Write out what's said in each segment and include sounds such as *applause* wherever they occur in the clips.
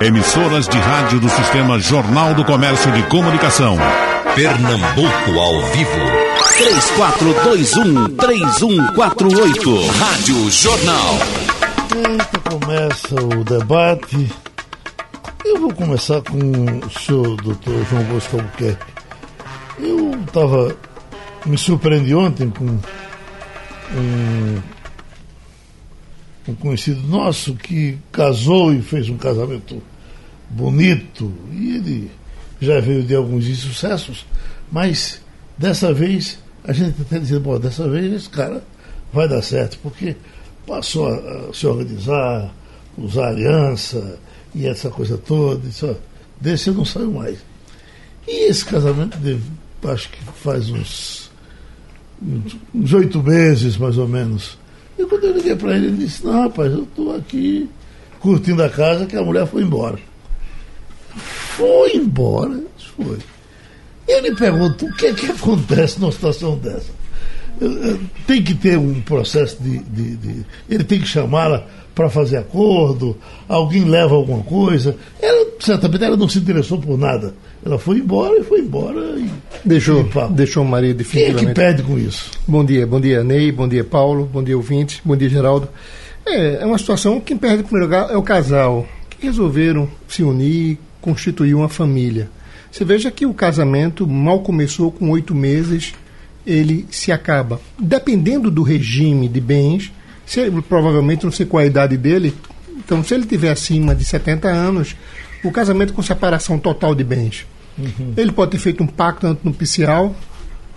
Emissoras de rádio do Sistema Jornal do Comércio de Comunicação. Pernambuco ao vivo. 3421-3148. Rádio Jornal. Eita, começa o debate. Eu vou começar com o senhor, doutor João Bosco Albuquerque. Eu estava. Me surpreendi ontem com um, um conhecido nosso que casou e fez um casamento bonito. E ele já veio de alguns insucessos, mas dessa vez a gente está dizendo, bom, dessa vez esse cara vai dar certo, porque passou a, se organizar, usar aliança e essa coisa toda, e só, desse eu não saio mais. E esse casamento, deve, acho que faz uns uns oito meses mais ou menos. E quando eu liguei para ele, ele disse, não rapaz, eu estou aqui curtindo a casa que a mulher foi embora. Foi embora? Foi. Ele pergunta o que é que acontece numa situação dessa. Tem que ter um processo de. de, de ele tem que chamá-la para fazer acordo, alguém leva alguma coisa. Ela, certamente, ela não se interessou por nada. Ela foi embora e foi embora. E, deixou, e deixou o marido definitivamente. Quem é que perde com isso? Bom dia, bom dia, Ney, bom dia, Paulo, bom dia, ouvinte, bom dia, Geraldo. É, é uma situação, quem perde em primeiro lugar é o casal, que resolveram se unir, constituir uma família. Você veja que o casamento mal começou com oito meses, ele se acaba. Dependendo do regime de bens, se, provavelmente não sei qual a idade dele, então se ele tiver acima de 70 anos, o casamento com separação total de bens. Uhum. Ele pode ter feito um pacto antnupcial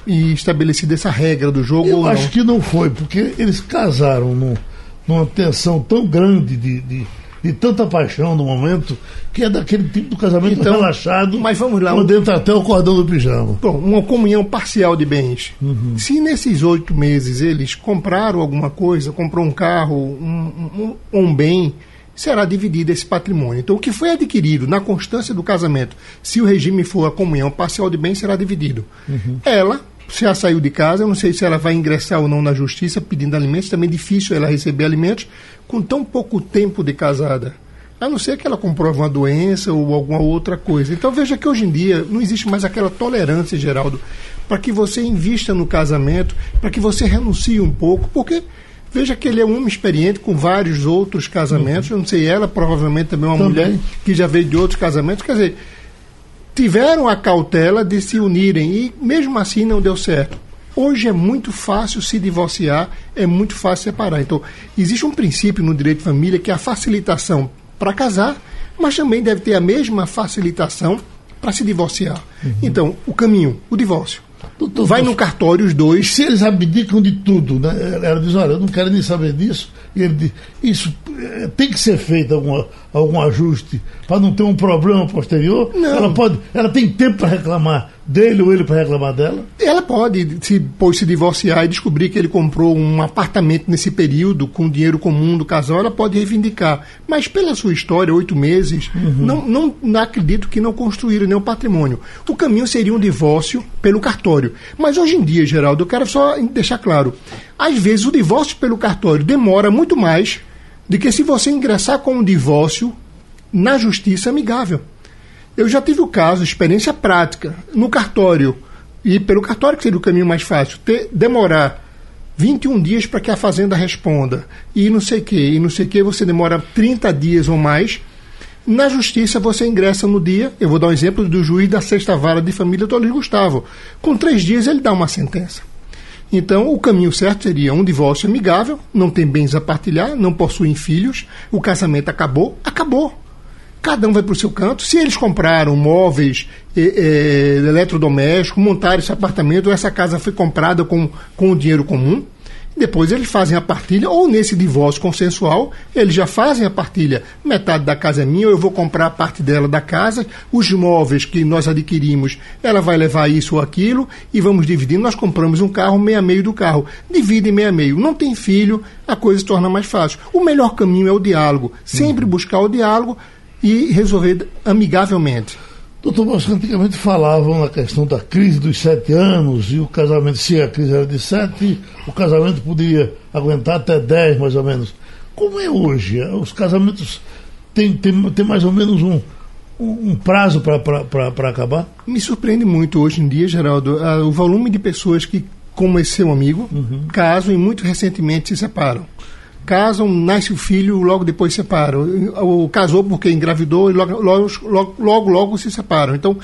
e estabelecido essa regra do jogo Eu acho não. que não foi, porque eles casaram no, numa tensão tão grande de, de de tanta paixão no momento, que é daquele tipo de casamento então, relaxado, mas vamos lá, onde entra até o cordão do pijama. Bom, uma comunhão parcial de bens. Uhum. Se nesses oito meses eles compraram alguma coisa, comprou um carro, um, um, um bem, será dividido esse patrimônio. Então, o que foi adquirido na constância do casamento, se o regime for a comunhão parcial de bens, será dividido. Uhum. Ela se ela saiu de casa, eu não sei se ela vai ingressar ou não na justiça pedindo alimentos, também é difícil ela receber alimentos com tão pouco tempo de casada. A não ser que ela comprove uma doença ou alguma outra coisa. Então veja que hoje em dia não existe mais aquela tolerância, Geraldo, para que você invista no casamento, para que você renuncie um pouco, porque veja que ele é um homem experiente com vários outros casamentos. Uhum. Eu não sei, ela provavelmente também é uma também. mulher que já veio de outros casamentos. Quer dizer, tiveram a cautela de se unirem e mesmo assim não deu certo. Hoje é muito fácil se divorciar, é muito fácil separar. Então, existe um princípio no direito de família que é a facilitação para casar, mas também deve ter a mesma facilitação para se divorciar. Uhum. Então, o caminho, o divórcio. Doutor, Vai no cartório os dois. Se eles abdicam de tudo, né? Ela diz, olha, eu não quero nem saber disso. E ele diz, isso é, tem que ser feito alguma, algum ajuste para não ter um problema posterior. Não. Ela pode, ela tem tempo para reclamar dele ou ele para reclamar dela? Ela pode se, depois se divorciar e descobrir que ele comprou um apartamento nesse período com dinheiro comum do casal, ela pode reivindicar. Mas pela sua história, oito meses, uhum. não, não, não acredito que não construíram nenhum patrimônio. O caminho seria um divórcio pelo cartório. Mas hoje em dia, Geraldo, eu quero só deixar claro: às vezes o divórcio pelo cartório demora muito mais do que se você ingressar com um divórcio na justiça amigável. Eu já tive o caso, experiência prática, no cartório, e pelo cartório que seria o caminho mais fácil, ter, demorar 21 dias para que a fazenda responda, e não sei o que, e não sei o que, você demora 30 dias ou mais. Na justiça você ingressa no dia, eu vou dar um exemplo do juiz da sexta vara de família do Luiz Gustavo. Com três dias ele dá uma sentença. Então, o caminho certo seria um divórcio amigável, não tem bens a partilhar, não possuem filhos, o casamento acabou, acabou cada um vai para o seu canto. Se eles compraram móveis, eh, eletrodomésticos, montaram esse apartamento, essa casa foi comprada com, com o dinheiro comum, depois eles fazem a partilha, ou nesse divórcio consensual, eles já fazem a partilha. Metade da casa é minha, eu vou comprar a parte dela da casa, os móveis que nós adquirimos, ela vai levar isso ou aquilo, e vamos dividindo. Nós compramos um carro, meia meio do carro. Divide meia meio. Não tem filho, a coisa se torna mais fácil. O melhor caminho é o diálogo. Sempre buscar o diálogo e resolver amigavelmente. Doutor Bosco, antigamente falavam na questão da crise dos sete anos e o casamento, se a crise era de sete, o casamento poderia aguentar até dez, mais ou menos. Como é hoje? Os casamentos tem, tem, tem mais ou menos um, um, prazo para acabar? Me surpreende muito hoje em dia, Geraldo, o volume de pessoas que, como esse seu amigo, uhum. casam e muito recentemente se separam casam, nasce o filho, logo depois separam. Ou casou porque engravidou e logo, logo, logo, logo, logo se separam. Então,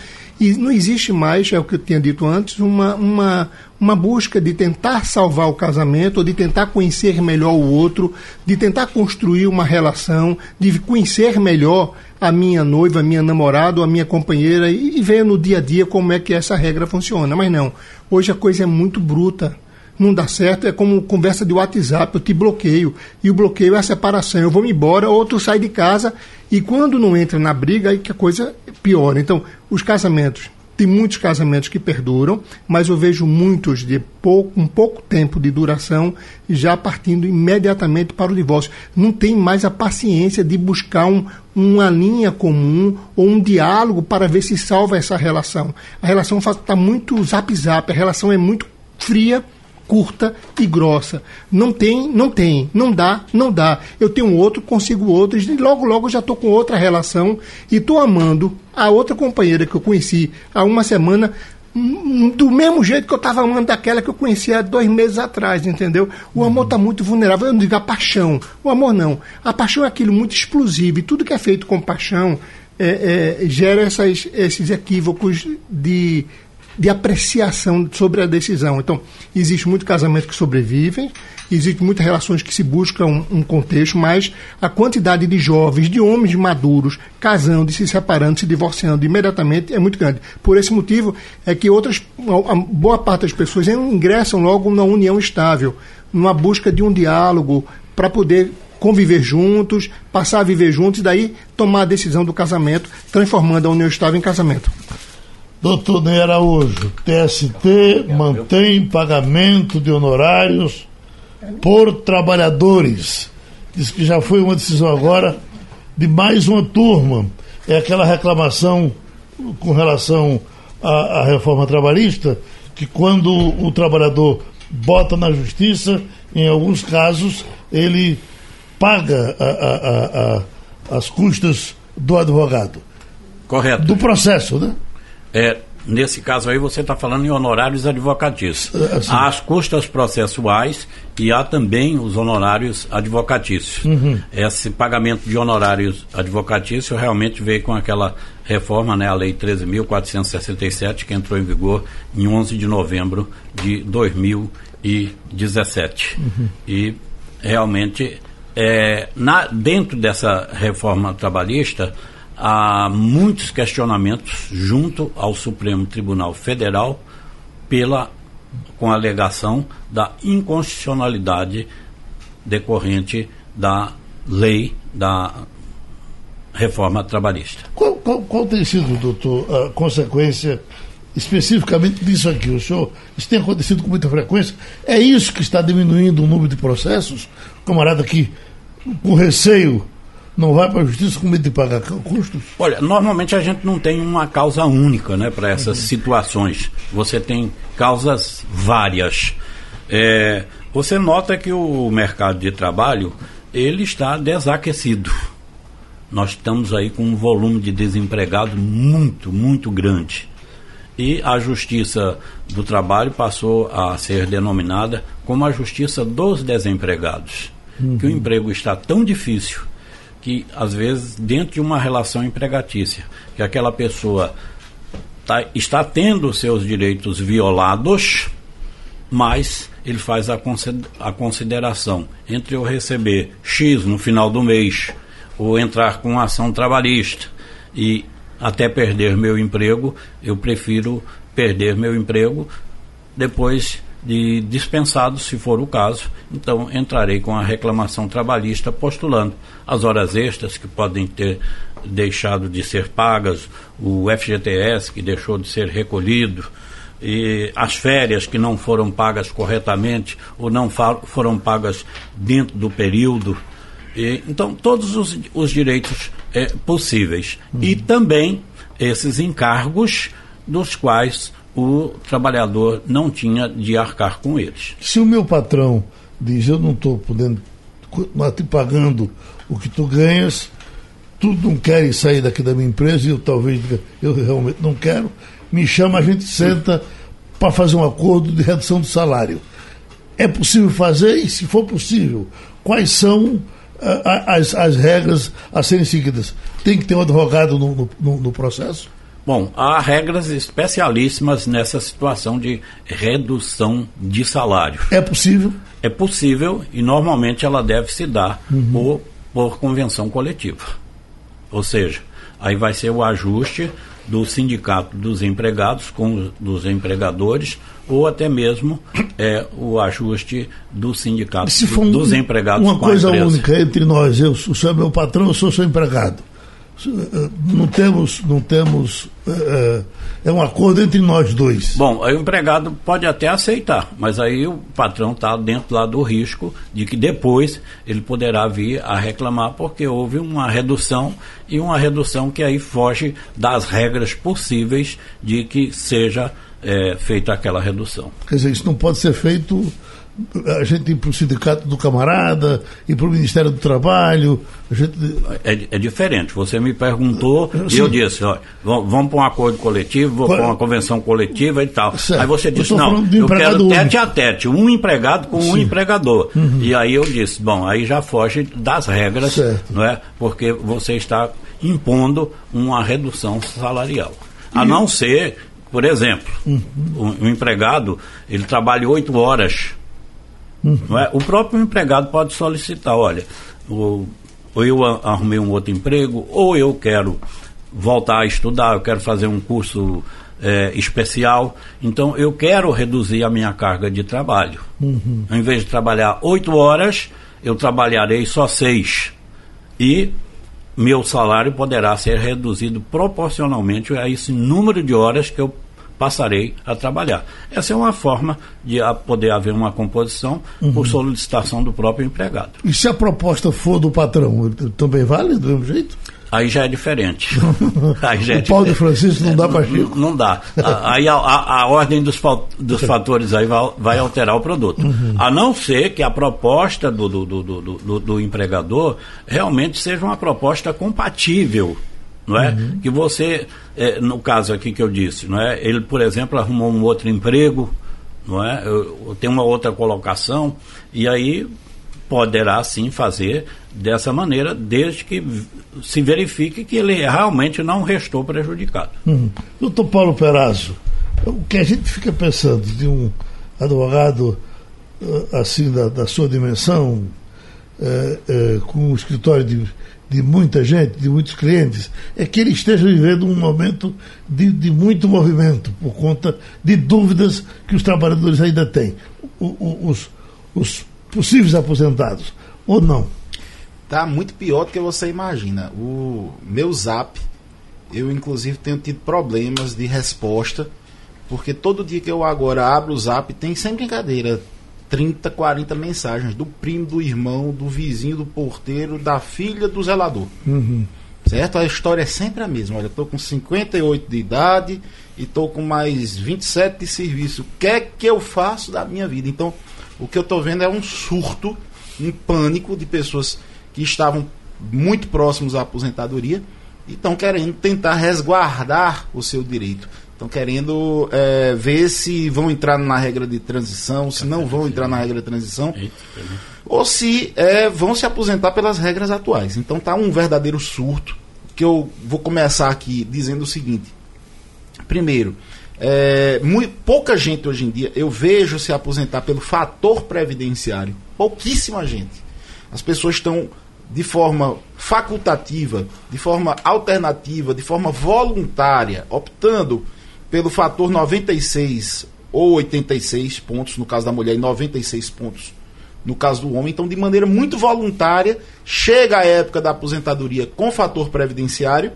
não existe mais, é o que eu tinha dito antes, uma, uma, uma busca de tentar salvar o casamento, ou de tentar conhecer melhor o outro, de tentar construir uma relação, de conhecer melhor a minha noiva, a minha namorada, a minha companheira e, e ver no dia a dia como é que essa regra funciona. Mas não, hoje a coisa é muito bruta não dá certo, é como conversa de WhatsApp, eu te bloqueio. E o bloqueio é a separação. Eu vou me embora, outro sai de casa, e quando não entra na briga, aí que a coisa piora. Então, os casamentos, tem muitos casamentos que perduram, mas eu vejo muitos de pouco, um pouco tempo de duração já partindo imediatamente para o divórcio. Não tem mais a paciência de buscar um, uma linha comum ou um diálogo para ver se salva essa relação. A relação está muito zap-zap, a relação é muito fria curta e grossa. Não tem, não tem, não dá, não dá. Eu tenho outro, consigo outro, e logo, logo já estou com outra relação e estou amando a outra companheira que eu conheci há uma semana hum, do mesmo jeito que eu estava amando daquela que eu conhecia há dois meses atrás, entendeu? O amor está muito vulnerável. Eu não digo a paixão. O amor não. A paixão é aquilo muito explosivo e tudo que é feito com paixão é, é, gera essas, esses equívocos de de apreciação sobre a decisão. Então, existe muito casamento que sobrevivem, existe muitas relações que se buscam um, um, contexto, mas a quantidade de jovens, de homens maduros, casando, se separando, se divorciando imediatamente é muito grande. Por esse motivo é que outras, boa parte das pessoas ingressam logo na união estável, numa busca de um diálogo para poder conviver juntos, passar a viver juntos e daí tomar a decisão do casamento, transformando a união estável em casamento. Doutor Ney Araújo, TST mantém pagamento de honorários por trabalhadores. Diz que já foi uma decisão agora de mais uma turma. É aquela reclamação com relação à, à reforma trabalhista, que quando o trabalhador bota na justiça, em alguns casos, ele paga a, a, as custas do advogado. Correto. Do processo, né? É, nesse caso aí você está falando em honorários advocatícios. É, assim. Há as custas processuais e há também os honorários advocatícios. Uhum. Esse pagamento de honorários advocatícios realmente veio com aquela reforma, né, a Lei 13.467, que entrou em vigor em 11 de novembro de 2017. Uhum. E realmente, é, na, dentro dessa reforma trabalhista, há muitos questionamentos junto ao Supremo Tribunal Federal pela com a alegação da inconstitucionalidade decorrente da lei da reforma trabalhista. Qual, qual, qual tem sido, doutor, a consequência especificamente disso aqui? O senhor, isso tem acontecido com muita frequência? É isso que está diminuindo o número de processos? O camarada aqui, com receio não vai para a justiça com medo de pagar custos? Olha, normalmente a gente não tem uma causa única né, para essas uhum. situações. Você tem causas várias. É, você nota que o mercado de trabalho ele está desaquecido. Nós estamos aí com um volume de desempregados muito, muito grande. E a Justiça do Trabalho passou a ser denominada como a Justiça dos Desempregados. Uhum. Que o emprego está tão difícil que, às vezes, dentro de uma relação empregatícia, que aquela pessoa tá, está tendo seus direitos violados, mas ele faz a, consideração entre eu receber X no final do mês ou entrar com ação trabalhista e até perder meu emprego, eu prefiro perder meu emprego depois de dispensado, se for o caso, então entrarei com a reclamação trabalhista postulando as horas extras que podem ter deixado de ser pagas, o FGTS que deixou de ser recolhido, e as férias que não foram pagas corretamente ou não foram pagas dentro do período. E, então, todos os, os direitos é, possíveis. Uhum. E também esses encargos dos quais o trabalhador não tinha de arcar com eles. Se o meu patrão diz eu não estou podendo continuar te pagando o que tu ganhas, tudo não querem sair daqui da minha empresa e eu talvez diga, eu realmente não quero, me chama, a gente senta para fazer um acordo de redução do salário. É possível fazer? E se for possível, quais são ah, as, as regras a serem seguidas? Tem que ter um advogado no, no, no processo? Bom, há regras especialíssimas nessa situação de redução de salário. É possível? É possível e normalmente ela deve se dar uhum. por, por convenção coletiva. Ou seja, aí vai ser o ajuste do sindicato dos empregados com dos empregadores ou até mesmo é, o ajuste do sindicato um, dos empregados uma coisa única entre nós eu o senhor é meu patrão eu sou seu empregado não temos, não temos é, é, um acordo entre nós dois. Bom, aí o empregado pode até aceitar, mas aí o patrão está dentro lá do risco de que depois ele poderá vir a reclamar porque houve uma redução e uma redução que aí foge das regras possíveis de que seja é, feita aquela redução. Quer dizer, isso não pode ser feito a gente ir para o sindicato do camarada, ir para o Ministério do Trabalho. Gente... É, é, diferente. Você me perguntou Sim. e eu disse, ó, vamos para um acordo coletivo, vou para uma convenção coletiva e tal. Certo. Aí você disse, não, eu quero tete a tete, um empregado com Sim. um empregador. Uhum. E aí eu disse, bom, aí já foge das regras, certo. não é? Porque você está impondo uma redução salarial. A não ser, por exemplo, uhum. um, um empregado, ele trabalha oito horas Uhum. É? O próprio empregado pode solicitar, olha, ou, ou eu arrumei um outro emprego, ou eu quero voltar a estudar, eu quero fazer um curso é, especial, então eu quero reduzir a minha carga de trabalho. Uhum. Em vez de trabalhar oito horas, eu trabalharei só seis. E meu salário poderá ser reduzido proporcionalmente a esse número de horas que eu passarei a trabalhar. Essa é uma forma de poder haver uma composição uhum. por solicitação do próprio empregado. E se a proposta for do patrão, também vale do mesmo jeito? Aí já é diferente. *laughs* Aí já é o Paulo de Francisco não dá para Chico. Não, não dá. Aí a, a, a ordem dos, dos fatores aí vai, vai, alterar o produto. Uhum. A não ser que a proposta do, do, do, do, do empregador realmente seja uma proposta compatível não é? Uhum. Que você, é, no caso aqui que eu disse, não é? Ele, por exemplo, arrumou um outro emprego, não é? Eu uma outra colocação e aí poderá sim fazer dessa maneira, desde que se verifique que ele realmente não restou prejudicado. Uhum. Doutor Paulo Perazzo, o que a gente fica pensando de um advogado ah, assim da, da sua dimensão, é, é, com um escritório de de muita gente, de muitos clientes, é que ele esteja vivendo um momento de, de muito movimento, por conta de dúvidas que os trabalhadores ainda têm, o, o, os, os possíveis aposentados, ou não? Tá muito pior do que você imagina. O meu zap, eu inclusive tenho tido problemas de resposta, porque todo dia que eu agora abro o zap tem sem brincadeira 30, 40 mensagens do primo, do irmão, do vizinho, do porteiro, da filha, do zelador. Uhum. Certo? A história é sempre a mesma. Olha, estou com 58 de idade e estou com mais 27 de serviço. O que é que eu faço da minha vida? Então, o que eu estou vendo é um surto, um pânico de pessoas que estavam muito próximos à aposentadoria e estão querendo tentar resguardar o seu direito. Estão querendo é, ver se vão entrar na regra de transição, se não vão entrar na regra de transição, ou se é, vão se aposentar pelas regras atuais. Então está um verdadeiro surto, que eu vou começar aqui dizendo o seguinte. Primeiro, é, muito, pouca gente hoje em dia eu vejo se aposentar pelo fator previdenciário. Pouquíssima gente. As pessoas estão de forma facultativa, de forma alternativa, de forma voluntária, optando pelo fator 96 ou 86 pontos, no caso da mulher, e 96 pontos no caso do homem. Então, de maneira muito voluntária, chega a época da aposentadoria com fator previdenciário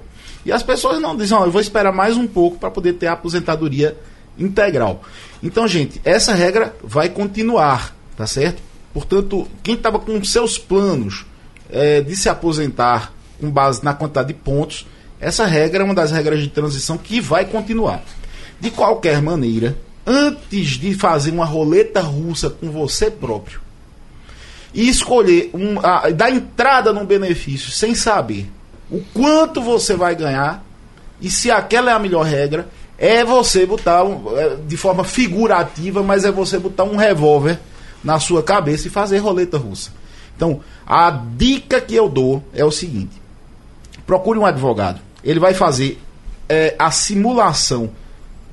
e as pessoas não dizem, oh, eu vou esperar mais um pouco para poder ter a aposentadoria integral. Então, gente, essa regra vai continuar, tá certo? Portanto, quem estava com seus planos é, de se aposentar com base na quantidade de pontos, essa regra é uma das regras de transição que vai continuar. De qualquer maneira, antes de fazer uma roleta russa com você próprio e escolher um, a, dar entrada num benefício sem saber o quanto você vai ganhar e se aquela é a melhor regra, é você botar um, é, de forma figurativa, mas é você botar um revólver na sua cabeça e fazer roleta russa. Então, a dica que eu dou é o seguinte: procure um advogado. Ele vai fazer é, a simulação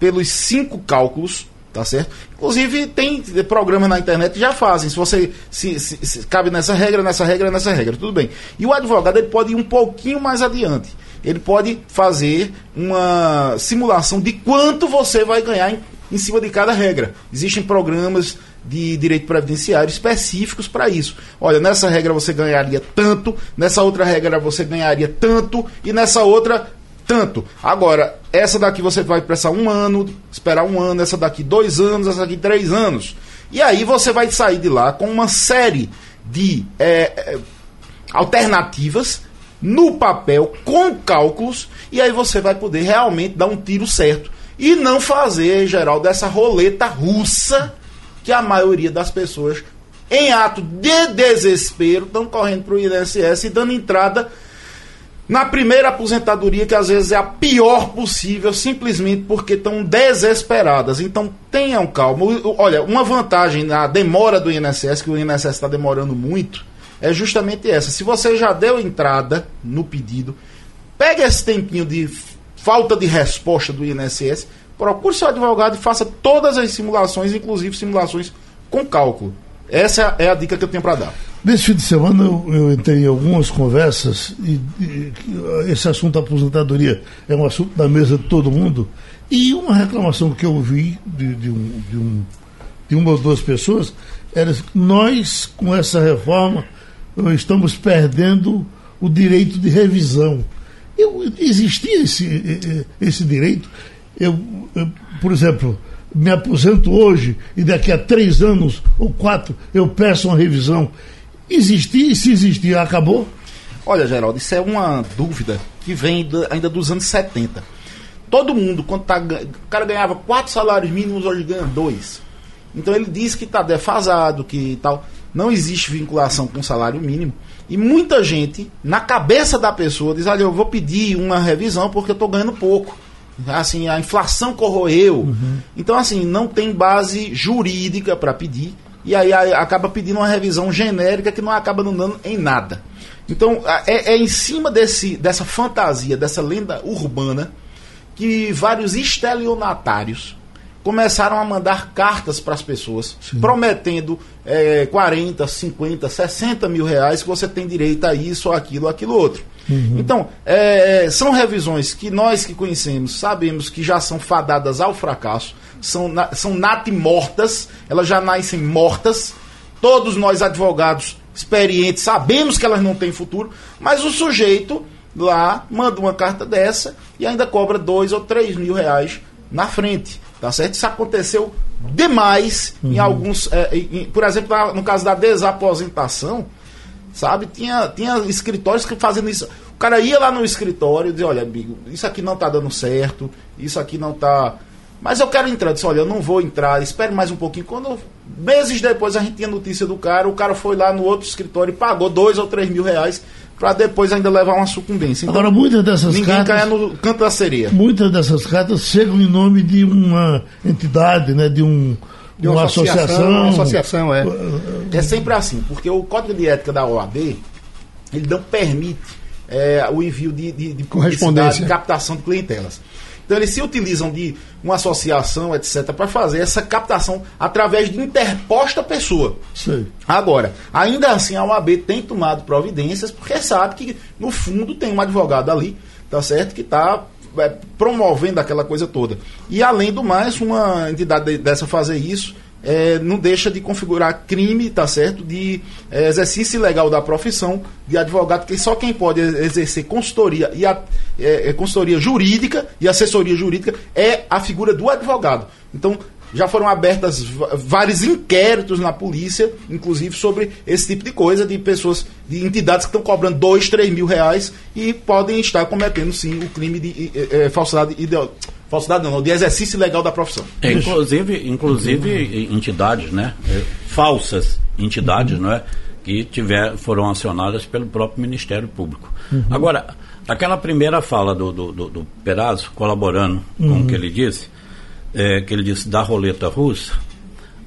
pelos cinco cálculos, tá certo? Inclusive, tem programas na internet que já fazem. Se você se, se, se, cabe nessa regra, nessa regra, nessa regra, tudo bem. E o advogado ele pode ir um pouquinho mais adiante. Ele pode fazer uma simulação de quanto você vai ganhar em, em cima de cada regra. Existem programas de direito previdenciário específicos para isso. Olha, nessa regra você ganharia tanto, nessa outra regra você ganharia tanto e nessa outra tanto. Agora, essa daqui você vai prestar um ano, esperar um ano, essa daqui dois anos, essa daqui três anos. E aí você vai sair de lá com uma série de é, é, alternativas no papel, com cálculos, e aí você vai poder realmente dar um tiro certo. E não fazer, geral, dessa roleta russa que a maioria das pessoas, em ato de desespero, estão correndo para o INSS e dando entrada na primeira aposentadoria, que às vezes é a pior possível, simplesmente porque estão desesperadas. Então tenham calma. Olha, uma vantagem na demora do INSS, que o INSS está demorando muito, é justamente essa. Se você já deu entrada no pedido, pegue esse tempinho de falta de resposta do INSS, procure seu advogado e faça todas as simulações, inclusive simulações com cálculo. Essa é a dica que eu tenho para dar. Nesse fim de semana eu, eu, entrei em algumas conversas e, e, esse assunto da aposentadoria é um assunto da mesa de todo mundo. E uma reclamação que eu ouvi de, de, um, de, um, de uma ou duas pessoas era que nós, com essa reforma, estamos perdendo o direito de revisão. Eu, existia esse, esse direito. Eu, eu, por exemplo, me aposento hoje e daqui a três anos ou quatro eu peço uma revisão. Existia e se existir, acabou? Olha, Geraldo, isso é uma dúvida que vem ainda dos anos 70. Todo mundo, quando tá, o cara ganhava quatro salários mínimos, hoje ganha dois. Então ele diz que está defasado, que tal não existe vinculação com salário mínimo. E muita gente, na cabeça da pessoa, diz: Olha, eu vou pedir uma revisão porque eu estou ganhando pouco. Assim, a inflação corroeu. Uhum. Então, assim, não tem base jurídica para pedir. E aí acaba pedindo uma revisão genérica que não acaba não dando em nada. Então, é, é em cima desse, dessa fantasia, dessa lenda urbana, que vários estelionatários começaram a mandar cartas para as pessoas, Sim. prometendo é, 40, 50, 60 mil reais que você tem direito a isso, aquilo, aquilo outro. Uhum. Então, é, é, são revisões que nós que conhecemos sabemos que já são fadadas ao fracasso, são, são mortas, elas já nascem mortas. Todos nós, advogados experientes, sabemos que elas não têm futuro, mas o sujeito lá manda uma carta dessa e ainda cobra dois ou três mil reais na frente. Tá certo? Isso aconteceu demais uhum. em alguns. É, em, por exemplo, no caso da desaposentação, sabe? Tinha, tinha escritórios que fazendo isso. O cara ia lá no escritório e dizia, olha, amigo, isso aqui não tá dando certo, isso aqui não tá. Mas eu quero entrar. Eu disse, olha, eu não vou entrar, espere mais um pouquinho. Quando meses depois a gente tinha notícia do cara, o cara foi lá no outro escritório e pagou dois ou três mil reais para depois ainda levar uma sucumbência. Então, Agora, muitas dessas ninguém cartas. Ninguém cai no canto da sereia. Muitas dessas cartas chegam em nome de uma entidade, né, de um. De uma, uma associação, associação. Uma associação, é. É sempre assim, porque o código de ética da OAB ele não permite é, o envio de, de, de correspondência, de captação de clientelas. Então eles se utilizam de uma associação, etc., para fazer essa captação através de interposta pessoa. Sim. Agora, ainda assim a OAB tem tomado providências, porque sabe que no fundo tem um advogado ali, tá certo, que está é, promovendo aquela coisa toda. E além do mais, uma entidade dessa fazer isso é, não deixa de configurar crime, tá certo, de é, exercício ilegal da profissão de advogado, que só quem pode exercer consultoria e a, é, é, consultoria jurídica e assessoria jurídica é a figura do advogado. Então, já foram abertas vários inquéritos na polícia, inclusive sobre esse tipo de coisa, de pessoas, de entidades que estão cobrando dois, três mil reais e podem estar cometendo sim o crime de é, é falsidade ideológica falsidade não, de exercício legal da profissão. É, inclusive, inclusive entidades, né? É, falsas entidades, uhum. não é? Que tiver, foram acionadas pelo próprio Ministério Público. Uhum. Agora, Aquela primeira fala do, do, do, do Perazzo, colaborando com o que ele disse, é, que ele disse da roleta russa,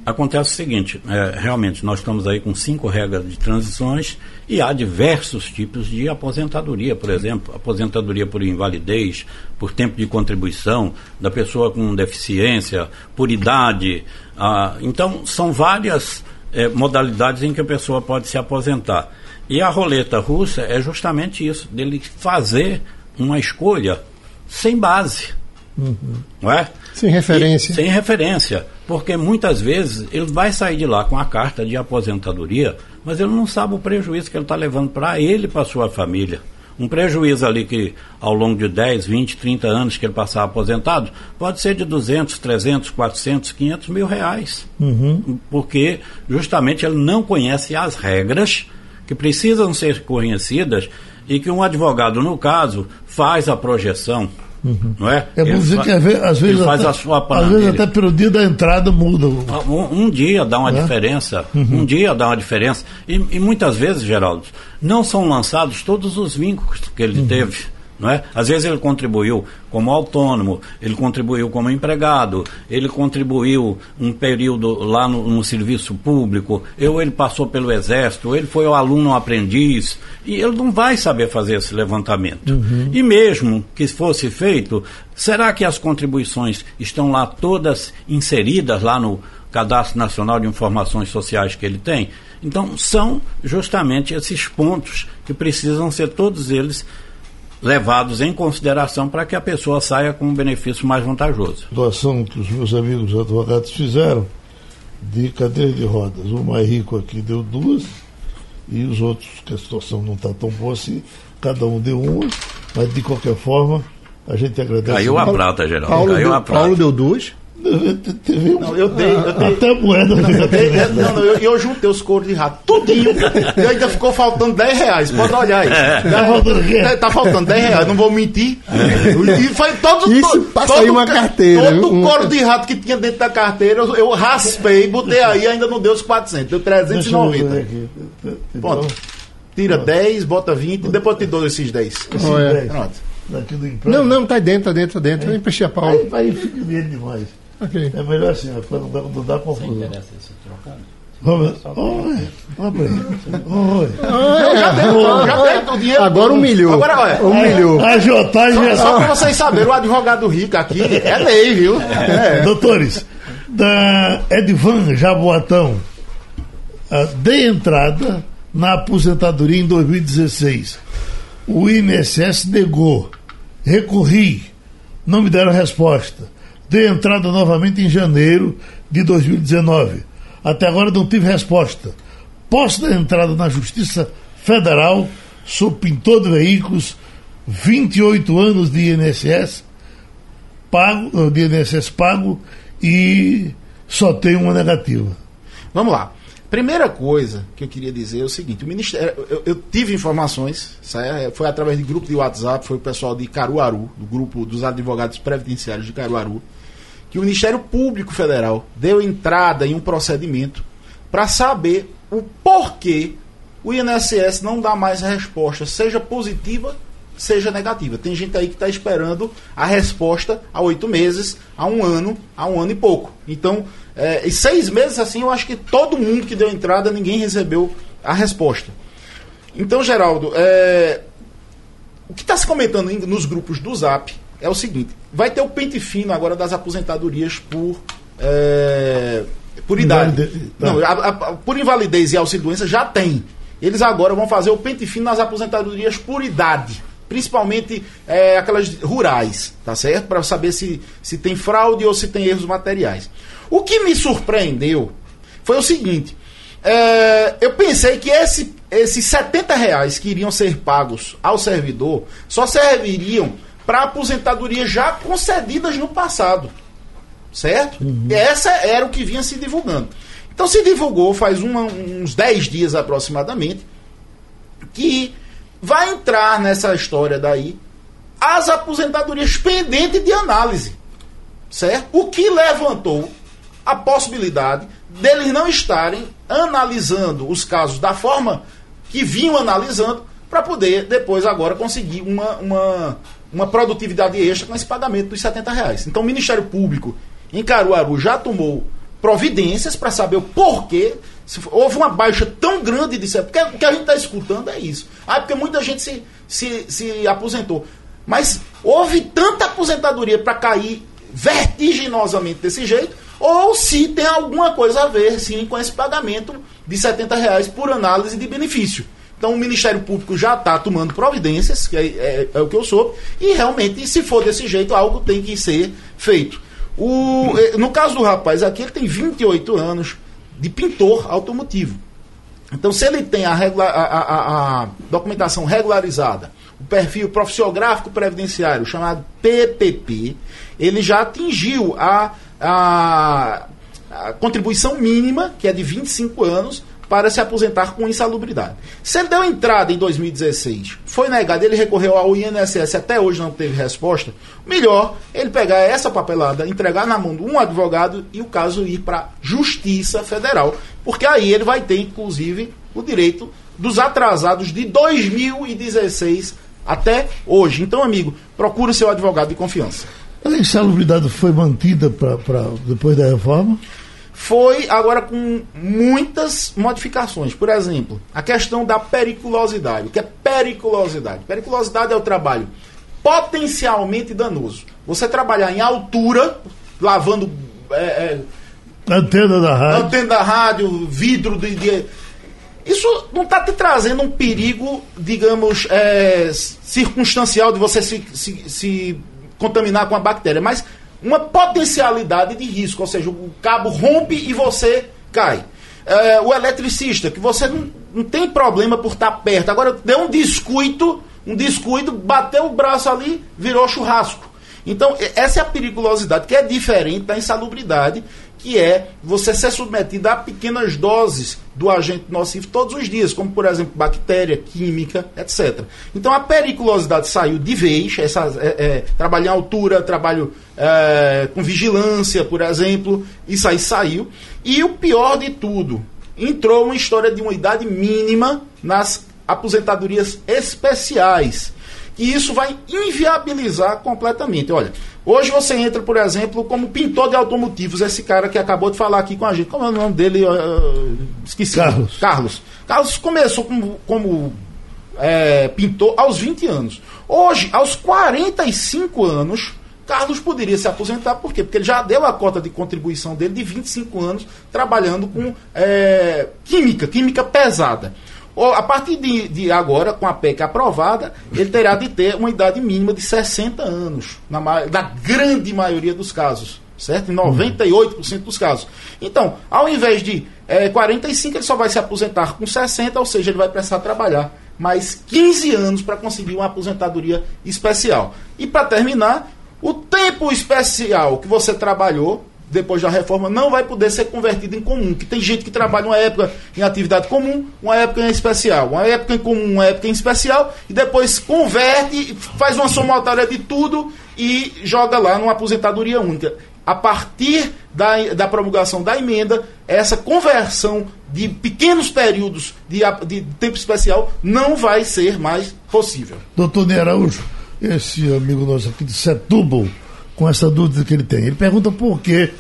acontece o seguinte, é, realmente nós estamos aí com cinco regras de transições e há diversos tipos de aposentadoria, por exemplo, aposentadoria por invalidez, por tempo de contribuição, da pessoa com deficiência, por idade. Ah, então, são várias é, modalidades em que a pessoa pode se aposentar. E a roleta russa é justamente isso, dele fazer uma escolha sem base. Uhum. Não é? Sem referência. E, sem referência. Porque muitas vezes ele vai sair de lá com a carta de aposentadoria, mas ele não sabe o prejuízo que ele está levando para ele e para sua família. Um prejuízo ali que ao longo de 10, 20, 30 anos que ele passar aposentado, pode ser de 200, 300, 400, 500 mil reais. Uhum. Porque justamente ele não conhece as regras que precisam ser conhecidas e que um advogado, no caso, faz a projeção. Uhum. Não é? É bom dizer que às vezes, até, às vezes até pelo dia da entrada muda. Um, um dia dá uma é? diferença. Uhum. Um dia dá uma diferença. E, e, muitas vezes, Geraldo, não são lançados todos os vínculos que ele uhum. teve. Não é? Às vezes ele contribuiu como autônomo, ele contribuiu como empregado, ele contribuiu um período lá no, no serviço público, ou ele passou pelo exército, ou ele foi o aluno aprendiz, e ele não vai saber fazer esse levantamento. Uhum. E mesmo que fosse feito, será que as contribuições estão lá todas inseridas lá no Cadastro Nacional de Informações Sociais que ele tem? Então, são justamente esses pontos que precisam ser todos eles levados em consideração para que a pessoa saia com um benefício mais vantajoso. Doação que os meus amigos advogados fizeram de cadeira de rodas. O mais rico aqui deu duas e os outros, que a situação não está tão boa assim, cada um deu uma, mas de qualquer forma a gente agradece. Caiu a prata, Geraldo. Paulo, Caiu deu, a prata. Paulo deu duas. Teve um, Não, eu dei, eu dei. até moeda. Eu, dei- eu- não, não, eu, eu juntei os coros de rato, tudinho. E ainda ficou faltando 10 reais. Pode olhar aí. Tá faltando o? É, Tá faltando 10 reais, não vou mentir. E foi todo, Isso, todo, passa todo aí uma ca- carteira, Todo um- couro de rato que tinha dentro da carteira, eu, eu raspei, botei aí, ainda não deu os 400, deu Deixa eu ver 390. aqui. Pronto. Tira 10, bota 20 e depois eu te dou esses 10. Esses Olha. 10 Pronto. Não, não, tá dentro, tá dentro, tá dentro. Eu emprestei a Paulo. Aí, aí fica medo demais. Ok. É melhor assim, para não dar, não dar confusão. Vamos ver. Oi, olha Oi. Dei, eu já dei o dinheiro. Agora humilhou. Agora, olha. Humilhou. A agiotagem é Só pra vocês saberem, o advogado rico aqui é lei, viu? É. Doutores, da Edvan Jaboatão, ah, dei entrada na aposentadoria em 2016. O INSS negou. Recorri. Não me deram resposta. Dei entrada novamente em janeiro de 2019. Até agora não tive resposta. Posso dar entrada na Justiça Federal, sou pintor de veículos, 28 anos de INSS, pago, de INSS pago e só tenho uma negativa. Vamos lá. Primeira coisa que eu queria dizer é o seguinte: o Ministério, eu, eu tive informações, certo? foi através de grupo de WhatsApp, foi o pessoal de Caruaru, do grupo dos advogados previdenciários de Caruaru, que o Ministério Público Federal deu entrada em um procedimento para saber o porquê o INSS não dá mais resposta, seja positiva, seja negativa. Tem gente aí que está esperando a resposta há oito meses, há um ano, há um ano e pouco. Então, é, em seis meses assim, eu acho que todo mundo que deu entrada, ninguém recebeu a resposta. Então, Geraldo, é, o que está se comentando nos grupos do Zap é o seguinte: vai ter o pente fino agora das aposentadorias por. é, por idade. Tá. Não, a- a- por invalidez e auxílio doença já tem. Eles agora vão fazer o pente fino nas aposentadorias por idade. Principalmente é, aquelas rurais, tá certo? Para saber se, se tem fraude ou se tem erros materiais. O que me surpreendeu foi o seguinte: é, eu pensei que esse, esses 70 reais que iriam ser pagos ao servidor só serviriam para aposentadorias já concedidas no passado. Certo? Essa era o que vinha se divulgando. Então se divulgou faz uma- uns 10 dias aproximadamente que vai entrar nessa história daí as aposentadorias pendentes de análise. Certo? O que levantou a possibilidade deles não estarem analisando os casos da forma que vinham analisando, para poder depois agora conseguir uma, uma, uma produtividade extra com esse pagamento dos 70 reais. Então o Ministério Público em Caruaru já tomou providências para saber o porquê houve uma baixa tão grande de porque o que a gente está escutando é isso. Ah, porque muita gente se, se, se aposentou. Mas houve tanta aposentadoria para cair vertiginosamente desse jeito, ou se tem alguma coisa a ver, sim, com esse pagamento de 70 reais por análise de benefício. Então o Ministério Público já está tomando providências, que é, é, é, o que eu sou, e realmente, se for desse jeito, algo tem que ser feito. O, eh, no caso do rapaz aqui, ele tem 28 anos de pintor automotivo. Então, se ele tem a, regula, a, a, a documentação regularizada, o perfil profissiográfico previdenciário, chamado PPP, ele já atingiu a, a, a contribuição mínima, que é de 25 anos, para se aposentar com insalubridade. Se ele deu entrada em 2016, foi negado, ele recorreu ao INSS, até hoje não teve resposta, melhor ele pegar essa papelada, entregar na mão de um advogado e o caso ir para a Justiça Federal, porque aí ele vai ter, inclusive, o direito dos atrasados de 2016 até hoje. Então, amigo, procure seu advogado de confiança. A insalubridade foi mantida pra, depois da reforma? Foi agora com muitas modificações. Por exemplo, a questão da periculosidade. O que é periculosidade? Periculosidade é o trabalho potencialmente danoso. Você trabalhar em altura, lavando. É, é, antena da rádio. Antena da rádio, vidro de. de isso não está te trazendo um perigo, digamos, é, circunstancial de você se, se, se contaminar com a bactéria, mas uma potencialidade de risco, ou seja, o cabo rompe e você cai. É, o eletricista, que você não, não tem problema por estar perto, agora deu um descuido, um descuido, bateu o braço ali, virou churrasco. Então, essa é a periculosidade, que é diferente da insalubridade, que é você ser submetido a pequenas doses do agente nocivo todos os dias, como por exemplo bactéria, química, etc. Então a periculosidade saiu de vez, essa, é, é, trabalho em altura, trabalho é, com vigilância, por exemplo, isso aí saiu. E o pior de tudo, entrou uma história de uma idade mínima nas aposentadorias especiais que isso vai inviabilizar completamente. Olha, hoje você entra, por exemplo, como pintor de automotivos, esse cara que acabou de falar aqui com a gente. Como é o nome dele? Uh, esqueci. Carlos. Carlos. Carlos começou como, como é, pintor aos 20 anos. Hoje, aos 45 anos, Carlos poderia se aposentar, por quê? Porque ele já deu a cota de contribuição dele de 25 anos trabalhando com é, química, química pesada a partir de, de, agora, com a PEC aprovada, ele terá de ter uma idade mínima de 60 anos, na, na grande maioria dos casos, certo? Em 98% dos casos. Então, ao invés de é, 45, ele só vai se aposentar com 60, ou seja, ele vai precisar trabalhar mais 15 anos para conseguir uma aposentadoria especial. E para terminar, o tempo especial que você trabalhou depois da reforma, não vai poder ser convertido em comum. Que tem gente que trabalha uma época em atividade comum, uma época em especial, uma época em comum, uma época em especial, e depois converte, faz uma somatória de tudo e joga lá numa aposentadoria única. A partir da, da promulgação da emenda, essa conversão de pequenos períodos de, de tempo especial não vai ser mais possível. Doutor Araújo, esse amigo nosso aqui de Setúbal, com essa dúvida que ele tem. Ele pergunta por que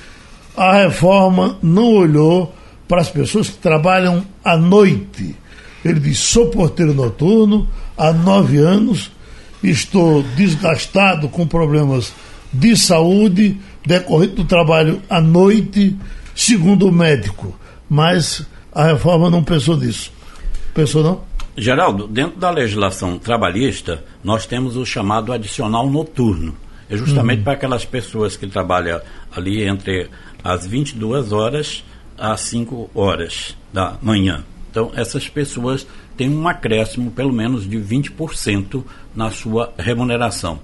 a reforma não olhou para as pessoas que trabalham à noite. Ele diz: sou porteiro noturno há nove anos, estou desgastado com problemas de saúde decorrente do trabalho à noite, segundo o médico. Mas a reforma não pensou nisso. Pensou não? Geraldo, dentro da legislação trabalhista, nós temos o chamado adicional noturno. É justamente uhum. para aquelas pessoas que trabalham ali entre as 22 horas às 5 horas da manhã. Então, essas pessoas têm um acréscimo, pelo menos, de 20% na sua remuneração.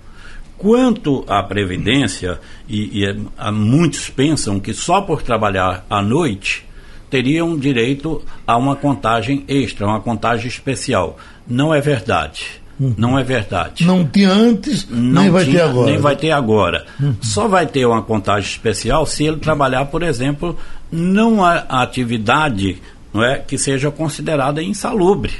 Quanto à Previdência, e, e é, muitos pensam que só por trabalhar à noite teriam direito a uma contagem extra, uma contagem especial. Não é verdade. Uhum. Não é verdade. Não tinha antes, não nem vai tinha, ter agora. Nem vai ter agora. Uhum. Só vai ter uma contagem especial se ele trabalhar, por exemplo, numa atividade não é, que seja considerada insalubre.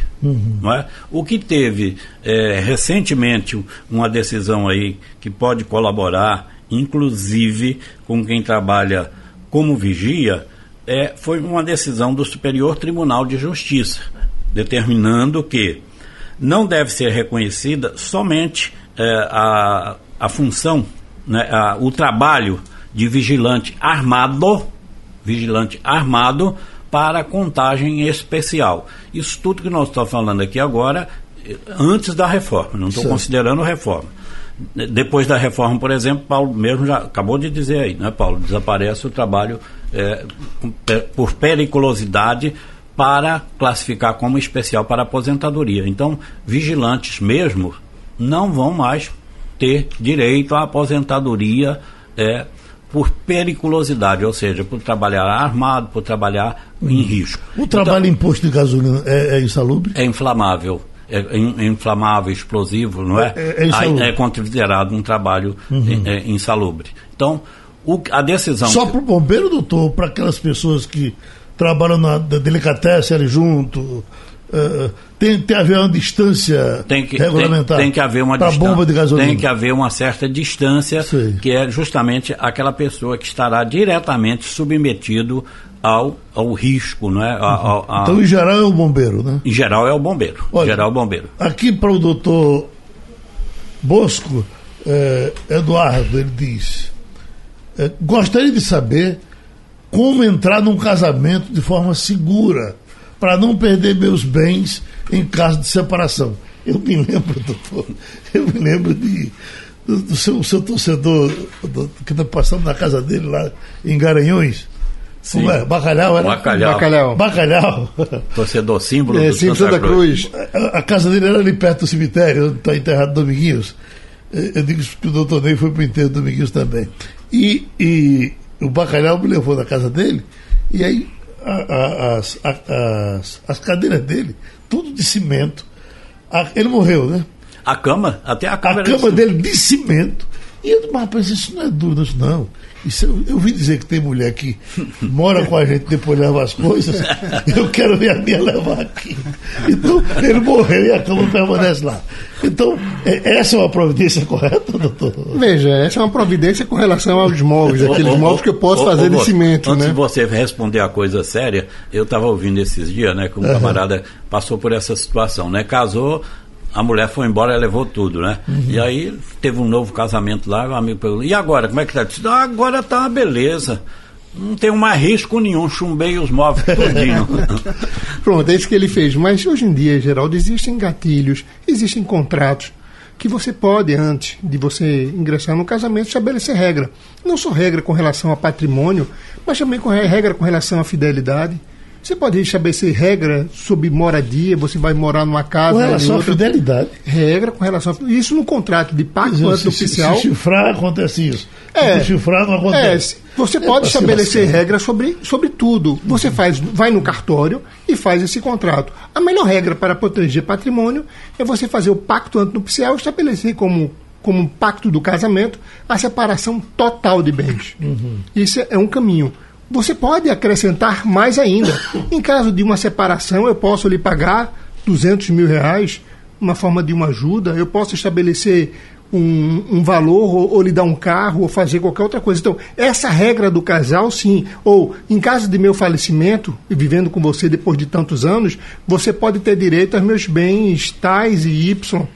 Não é? O que teve é, recentemente uma decisão aí que pode colaborar, inclusive com quem trabalha como vigia, é, foi uma decisão do Superior Tribunal de Justiça, determinando que não deve ser reconhecida somente é, a, a função, né, a, o trabalho de vigilante armado, vigilante armado para contagem especial. Isso tudo que nós estamos falando aqui agora, eh, antes da reforma, não estou considerando reforma. Depois da reforma, por exemplo, Paulo mesmo já acabou de dizer aí, né, Paulo? Desaparece o trabalho eh, por periculosidade para classificar como especial para aposentadoria. Então, vigilantes mesmo não vão mais ter direito à aposentadoria eh, por periculosidade, ou seja, por trabalhar armado, por trabalhar em risco. O trabalho em posto de gasolina é, é insalubre? É inflamável. É, in- é inflamável, explosivo, não é? É- é é considerado um trabalho é, é, insalubre. Então, o- a decisão. Só para o bombeiro, doutor, ou para aquelas pessoas que trabalham na delicatessen junto? eh, tem, tem a haver uma distância tem que, tem, regulamentar? tem que haver uma distância. bomba de gasolina? Tem que haver uma certa distância, Sei. que é justamente aquela pessoa que estará diretamente submetido ao, ao risco, não é? A- a- a- Então, em geral, é o bombeiro, né? em geral é o bombeiro. Olha, geral é o bombeiro. Aqui para o doutor Bosco, eh, Eduardo, ele diz: eh, gostaria de saber como entrar num casamento de forma segura, para não perder meus bens em caso de separação. Eu me lembro, doutor, eu me lembro de, do, do seu, seu torcedor do- que está passando na casa dele lá em Garanhões. Como é? Bacalhau era? Bacalhau. Bacalhau. Bacalhau. Torcedor símbolo É, do sim, Santa, Santa Cruz. A, a casa dele era ali perto do cemitério, onde está enterrado Dominguinhos. Eu digo isso porque o doutor Ney foi para o enterro do Dominguinhos também. E, e o bacalhau me levou na casa dele, e aí a- a- as, a- as, as cadeiras dele, tudo de cimento. Ele morreu, né? A cama, até a cama A cama de- dele de cimento. E eu, mas rapaz, isso não é dúvida, isso não. Isso eu, eu ouvi dizer que tem mulher que mora com a gente e depois leva as coisas. Eu quero ver a minha levar aqui. Então, ele morreu e a cama permanece lá. Então, é- essa é uma providência correta, doutor? Veja, essa é uma providência com relação aos móveis, aqueles móveis que eu posso fazer de cimento, Antes né? de você responder a coisa séria, eu estava ouvindo esses dias, né, que um camarada passou por essa situação, né? Casou, a mulher foi embora e levou tudo, né? Uhum. E aí teve um novo casamento lá, o amigo perguntou, e agora, como é que tá? Eu Disse, ah, agora tá uma beleza. Não tenho mais risco nenhum, chumbei os móveis tudinho. *laughs* Pronto, é isso que ele fez. Mas hoje em dia, Geraldo, existem gatilhos, existem contratos que você pode, antes de você ingressar no casamento, estabelecer regra. Não só regra com relação a patrimônio, mas também com re- regra com relação à fidelidade. Você pode estabelecer regra sobre moradia, você vai morar numa casa. Com relação à outra. fidelidade. Regra com relação a... Isso no contrato de pacto Se, se, antioficial. se chifrar, acontece isso. É. Se chifrar, não É, acontece. se- você É pode se estabelecer regras sobre, sobre tudo. Você faz, vai no cartório e faz esse contrato. A melhor regra para proteger patrimônio é você fazer o pacto antinupcial e estabelecer como, como um pacto do casamento a separação total de bens. Isso é um caminho. Você pode acrescentar mais ainda. Em caso de uma separação, eu posso lhe pagar 200 mil reais, uma forma de uma ajuda, eu posso estabelecer um, um valor, ou, ou lhe dar um carro, ou fazer qualquer outra coisa. Então, essa regra do casal, sim. Ou, em caso de meu falecimento, e vivendo com você depois de tantos anos, você pode ter direito aos meus bens tais e Y.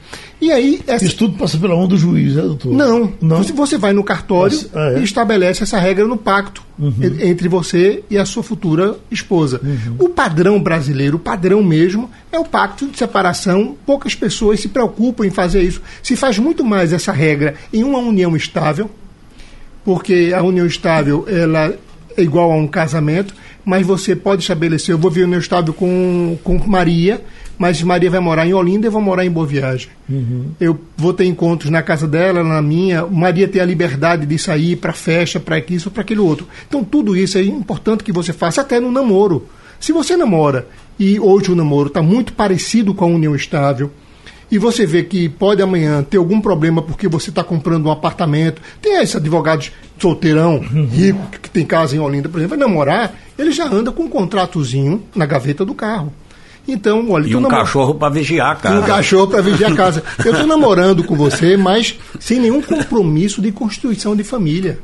E aí, essa, Isso tudo passa pela mão do juiz, né, doutor? não. Não. Você, vai no cartório ah, é? Uhum. e estabelece essa regra no pacto e- entre você e a sua futura esposa. Uhum. O padrão brasileiro, o padrão mesmo, é o pacto de separação. Poucas pessoas se preocupam em fazer isso. Se faz muito mais essa regra em uma união estável, porque a união estável ela é igual a um casamento, mas você pode estabelecer, eu vou ver união estável com, com Maria, mas Maria vai morar em Olinda e eu vou morar em Boa Viagem. Eu vou ter encontros na casa dela, na minha, Maria tem a liberdade de sair para festa, para isso, para aquele outro. Então tudo isso é importante que você faça até no namoro. Se você namora e hoje o namoro está muito parecido com a união estável, e você vê que pode amanhã ter algum problema porque você está comprando um apartamento. Tem esses advogados solteirão, rico, que, que tem casa em Olinda, por exemplo, vai namorar ele já anda com um contratozinho na gaveta do carro. Então, olha, E um namora- cachorro para vigiar a e casa. um cachorro para vigiar a *laughs* casa. Eu estou namorando com você, mas sem nenhum compromisso de constituição de família.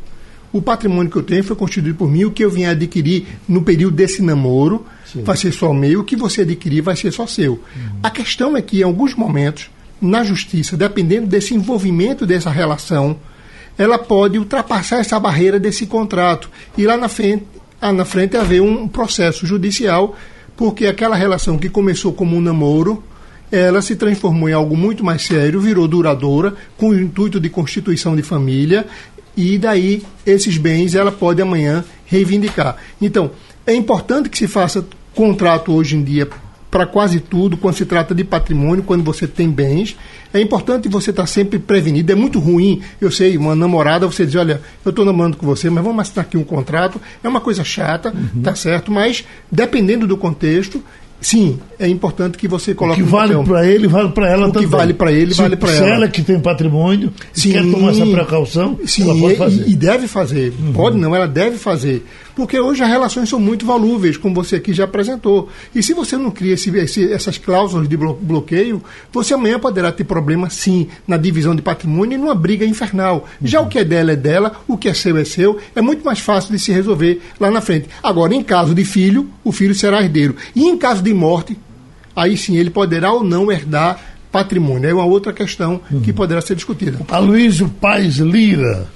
O patrimônio que eu tenho foi constituído por mim, o que eu vim adquirir no período desse namoro vai ser só meu, o que você adquirir vai ser só seu. A questão é que, em alguns momentos, na justiça, dependendo desse envolvimento dessa relação, ela pode ultrapassar essa barreira desse contrato e lá na frente, ah, na frente haver um processo judicial, porque aquela relação que começou como um namoro, ela se transformou em algo muito mais sério, virou duradoura, com o intuito de constituição de família, e daí esses bens ela pode amanhã reivindicar. Então, é importante que se faça contrato hoje em dia para quase tudo, quando se trata de patrimônio, quando você tem bens. É importante você estar sempre prevenido. É muito ruim, eu sei, uma namorada, você diz, olha, eu estou namorando com você, mas vamos assinar aqui um contrato. É uma coisa chata, tá certo? Mas, dependendo do contexto, sim, é importante que você O coloque que no vale para ele, vale para ela O que também. vale pra ele, Se- vale pra se ela. ela que tem patrimônio e Sim. quer tomar essa precaução, Sim, ela pode e- fazer. Uhum. E, deve fazer. Pode não, ela deve fazer. Porque hoje as relações são muito volúveis, como você aqui já apresentou. E se você não cria esse- esse- essas cláusulas de blo- bloqueio, você amanhã poderá ter problema, sim, na divisão de patrimônio e numa briga infernal. Já o que é dela é dela, o que é seu é seu. É muito mais fácil de se resolver lá na frente. Agora, em caso de filho, o filho será herdeiro. E em caso de morte, aí sim ele poderá ou não herdar patrimônio. É uma outra questão que poderá ser discutida. Aloysio Paz Lira.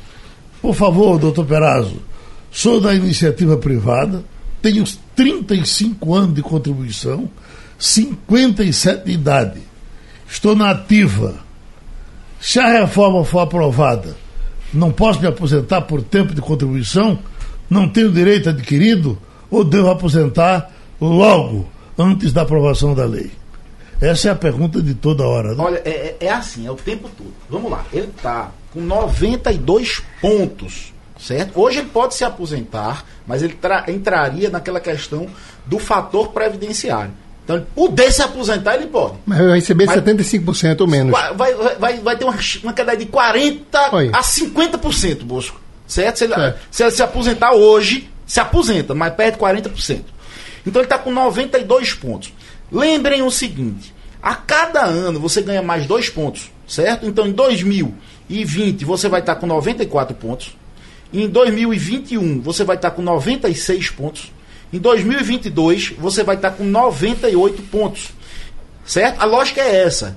Por favor, doutor Perazzo. Sou da iniciativa privada, tenho 35 anos de contribuição, 57 de idade. Estou na ativa. Se a reforma for aprovada, não posso me aposentar por tempo de contribuição? Não tenho direito adquirido? Ou devo aposentar logo antes da aprovação da lei? Essa é a pergunta de toda hora. Né? Olha, é, é- é assim, é o tempo todo. Vamos lá, ele tá com 92 pontos, certo? Hoje ele pode se aposentar, mas ele tra- entraria naquela questão do fator previdenciário. Então, ele poder se aposentar, ele pode. Mas vai receber Mas- 75% ou menos. Vai, vai, vai, vai ter uma, uma queda de 40% Oi. a 50%, Bosco. Certo? Se ele, Certo. se ele se aposentar hoje, se aposenta, mas perde 40%. Então ele está com 92 pontos. Lembrem o seguinte: a cada ano você ganha mais dois pontos, certo? Então em 2020 você vai estar com 94 pontos. Em 2021 você vai estar com 96 pontos. Em 2022 você vai estar com 98 pontos. Certo? A lógica é essa.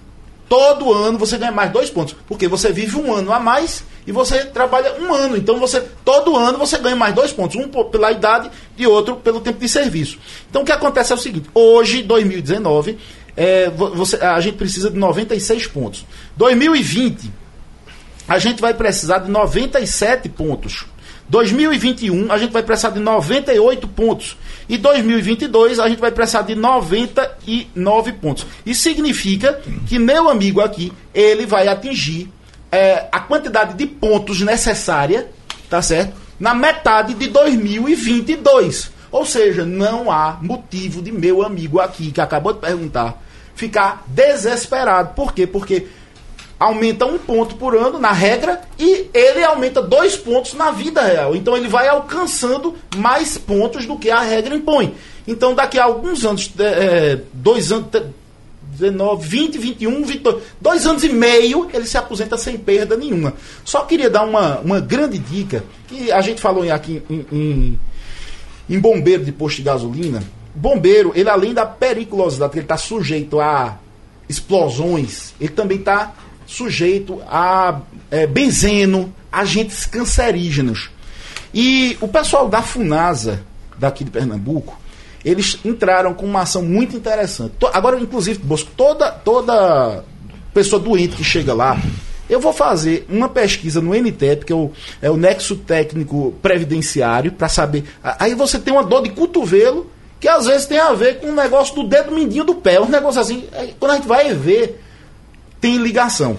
Todo ano você ganha mais dois pontos. Porque você vive um ano a mais e você trabalha um ano. Então você todo ano você ganha mais dois pontos. Um pela idade e outro pelo tempo de serviço. Então o que acontece é o seguinte: hoje, 2019, é, vo- você, a gente precisa de 96 pontos. 2020, a gente vai precisar de 97 pontos. 2021 a gente vai precisar de 98 pontos. E 2022 a gente vai precisar de 99 pontos. Isso significa que meu amigo aqui, ele vai atingir é, a quantidade de pontos necessária, tá certo? Na metade de 2022. Ou seja, não há motivo de meu amigo aqui, que acabou de perguntar, ficar desesperado. Por quê? Porque aumenta um ponto por ano na regra e ele aumenta dois pontos na vida real. Então ele vai alcançando mais pontos do que a regra impõe. Então daqui a alguns anos, é, dois anos, te- 19, 20, 21, 22, dois anos e meio, ele se aposenta sem perda nenhuma. Só queria dar uma, uma grande dica, que a gente falou aqui em- em, em bombeiro de posto de gasolina, bombeiro, ele além da periculosidade que ele está sujeito a explosões, ele também está sujeito a é, benzeno, agentes cancerígenos. E o pessoal da FUNASA, daqui de Pernambuco, eles entraram com uma ação muito interessante. Agora, inclusive, Bosco, toda, toda pessoa doente que chega lá, eu vou fazer uma pesquisa no NTEP, que é o, é o Nexo Técnico Previdenciário, para saber. Aí você tem uma dor de cotovelo, que às vezes tem a ver com o negócio do dedo mindinho do pé, um negócio assim. quando a gente vai ver, tem ligação.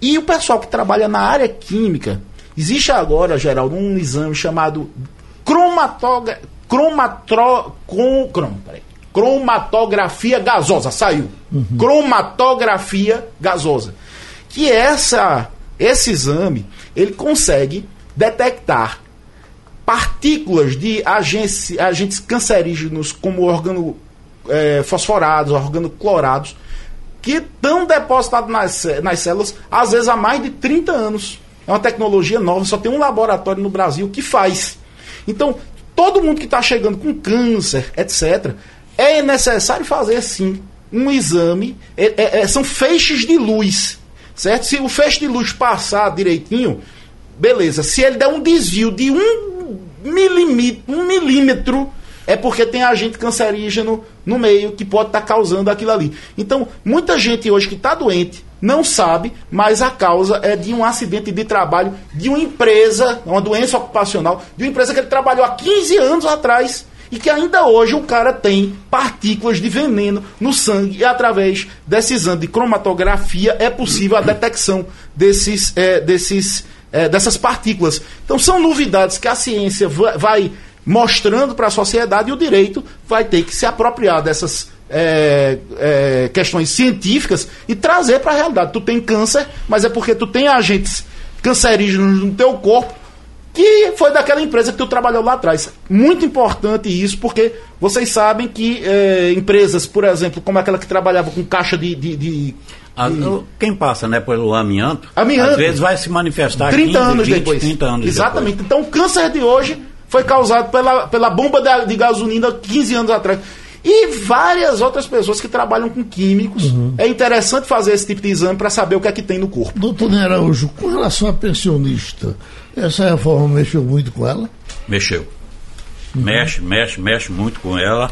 E o pessoal que trabalha na área química, existe agora, Geraldo, um exame chamado cromatogra, cromatro, com, crom, peraí, cromatografia gasosa. Saiu. Cromatografia gasosa. Que essa, esse exame, ele consegue detectar partículas de agentes, agentes cancerígenos como organo é, fosforados, organoclorados, que estão depositados nas, nas células, às vezes há mais de 30 anos. É uma tecnologia nova, só tem um laboratório no Brasil que faz. Então, todo mundo que está chegando com câncer, etc., é necessário fazer sim um exame. É, é, é, são feixes de luz, certo? Se o feixe de luz passar direitinho, beleza. Se ele der um desvio de um milímetro, um milímetro é porque tem agente cancerígeno no meio que pode estar tá causando aquilo ali. Então, muita gente hoje que está doente não sabe, mas a causa é de um acidente de trabalho de uma empresa, uma doença ocupacional, de uma empresa que ele trabalhou há 15 anos atrás e que ainda hoje o cara tem partículas de veneno no sangue e através desse exame de cromatografia é possível a detecção desses, é, desses, é, dessas partículas. Então são novidades que a ciência vai mostrando para a sociedade e o direito vai ter que se apropriar dessas é, é, questões científicas e trazer para a realidade. Tu tem câncer, mas é porque tu tem agentes cancerígenos no teu corpo que foi daquela empresa que tu trabalhou lá atrás. Muito importante isso, porque vocês sabem que é, empresas, por exemplo, como aquela que trabalhava com caixa de. de, de, a, quem passa né, pelo amianto, amianto, às vezes vai se manifestar 30 15, anos 20, depois. 30 anos Exatamente. Depois. Então o câncer de hoje foi causado pela, pela bomba de, de gasolina 15 anos atrás. E várias outras pessoas que trabalham com químicos. Uhum. É interessante fazer esse tipo de exame para saber o que é que tem no corpo. Doutor Neraújo, com relação a pensionista, essa reforma mexeu muito com ela? Mexeu. Uhum. Mexe, mexe, mexe muito com ela.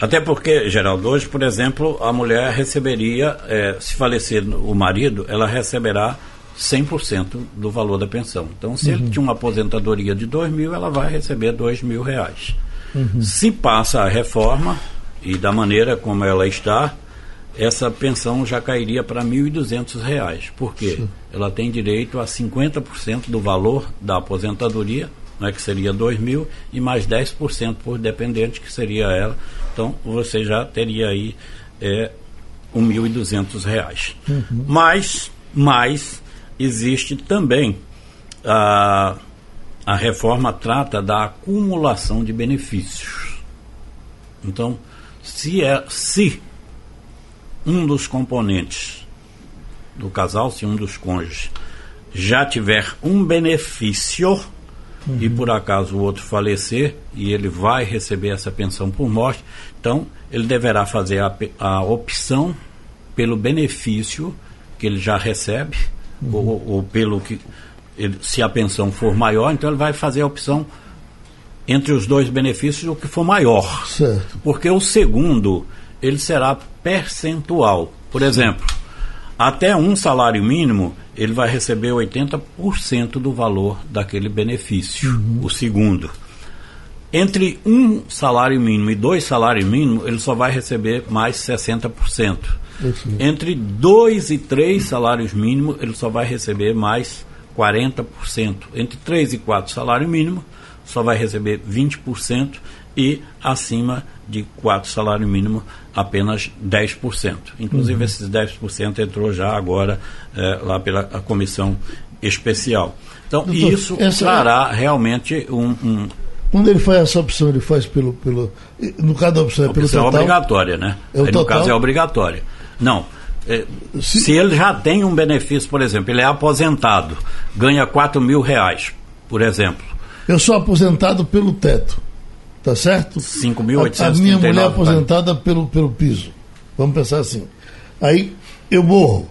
Até porque, Geraldo, hoje, por exemplo, a mulher receberia, é, se falecer o marido, ela receberá 100% do valor da pensão. Então, se uhum. ele tinha uma aposentadoria de 2 mil, ela vai receber 2 mil reais. Uhum. Se passa a reforma, e da maneira como ela está, essa pensão já cairia para R$ 1.200. Por quê? Sim. Ela tem direito a 50% do valor da aposentadoria, né, que seria R$ mil, e mais 10% por dependente, que seria ela. Então, você já teria aí é, R$ 1.200. Uhum. Mas, mas existe também a, a reforma trata da acumulação de benefícios. Então, se, é, se um dos componentes do casal, se um dos cônjuges já tiver um benefício uhum. e por acaso o outro falecer e ele vai receber essa pensão por morte, então ele deverá fazer a, a opção pelo benefício que ele já recebe uhum. ou, ou, pelo que ele, se a pensão for maior, então ele vai fazer a opção entre os dois benefícios o que for maior. Certo. Porque o segundo ele será percentual. Por exemplo, até um salário mínimo ele vai receber 80% do valor daquele benefício. Uhum. O segundo. Entre um salário mínimo e dois salários mínimos, ele só vai receber mais 60%. Entre dois e três salários mínimos, ele só vai receber mais 40%. Entre três e quatro salário mínimo, só vai receber 20% e acima de quatro salário mínimo apenas 10%. Inclusive uhum. esses 10% entrou já agora é, lá pela comissão especial. Então Doutor, isso trará é... realmente um, um, quando ele faz essa opção, ele faz pelo. pelo no caso da opção, é pelo opção total? é obrigatória, né? É Aí, no caso é obrigatória. Não. É, se... se... ele já tem um benefício, por exemplo, ele é aposentado, ganha 4 mil reais, por exemplo. Eu sou aposentado pelo teto, tá certo? 5.839. A, a minha mulher é aposentada pelo, pelo piso. Vamos pensar assim. Aí eu morro.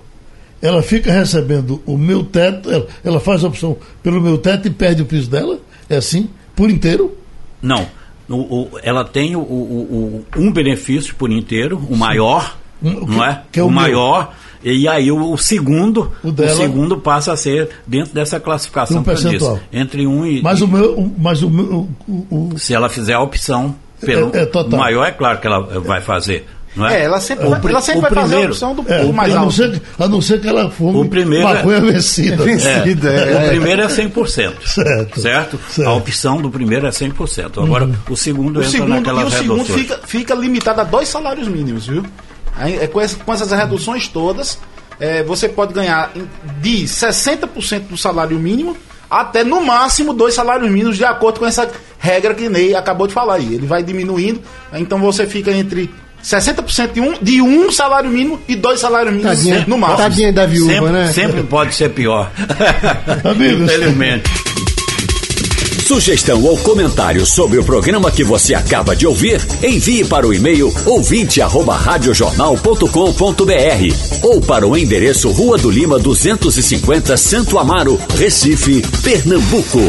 Ela fica recebendo o meu teto, ela, ela faz a opção pelo meu teto e perde o piso dela? É assim? Por inteiro? Não. O, o, ela tem o, um benefício por inteiro, o maior, não é? Que é o, o maior. E aí o, segundo, o, dela, o, segundo passa a ser dentro dessa classificação um percentual. Disse, entre um e. Mas o meu, mas o, meu, o, se ela fizer a opção pelo é, é maior, é claro que ela vai fazer. Não é? é, ela sempre, o, ela sempre vai primeiro, fazer a opção do é, mais a alto. Ser, a não ser que ela for o primeiro maconha *laughs* é, vencida. vencida é, o primeiro é 100%. Certo, certo? certo? A opção do primeiro é 100%. Agora, uhum. o segundo o entra segundo, naquelas E o segundo fica, fica limitado a dois salários mínimos, viu? Aí, é, com, essa, com essas reduções todas, é, você pode ganhar de 60% do salário mínimo até no máximo dois salários mínimos, de acordo com essa regra que Ney acabou de falar aí. Ele vai diminuindo, então você fica entre 60% de um, de um salário mínimo e dois salários mínimos Tadinha, no máximo. tadinha da viúva, sempre, né? sempre pode ser pior. *laughs* Amigos. Infelizmente. Sugestão ou comentário sobre o programa que você acaba de ouvir, envie para o e-mail ouvinte@radiojornal.com.br ou para o endereço Rua do Lima 250, Santo Amaro, Recife, Pernambuco.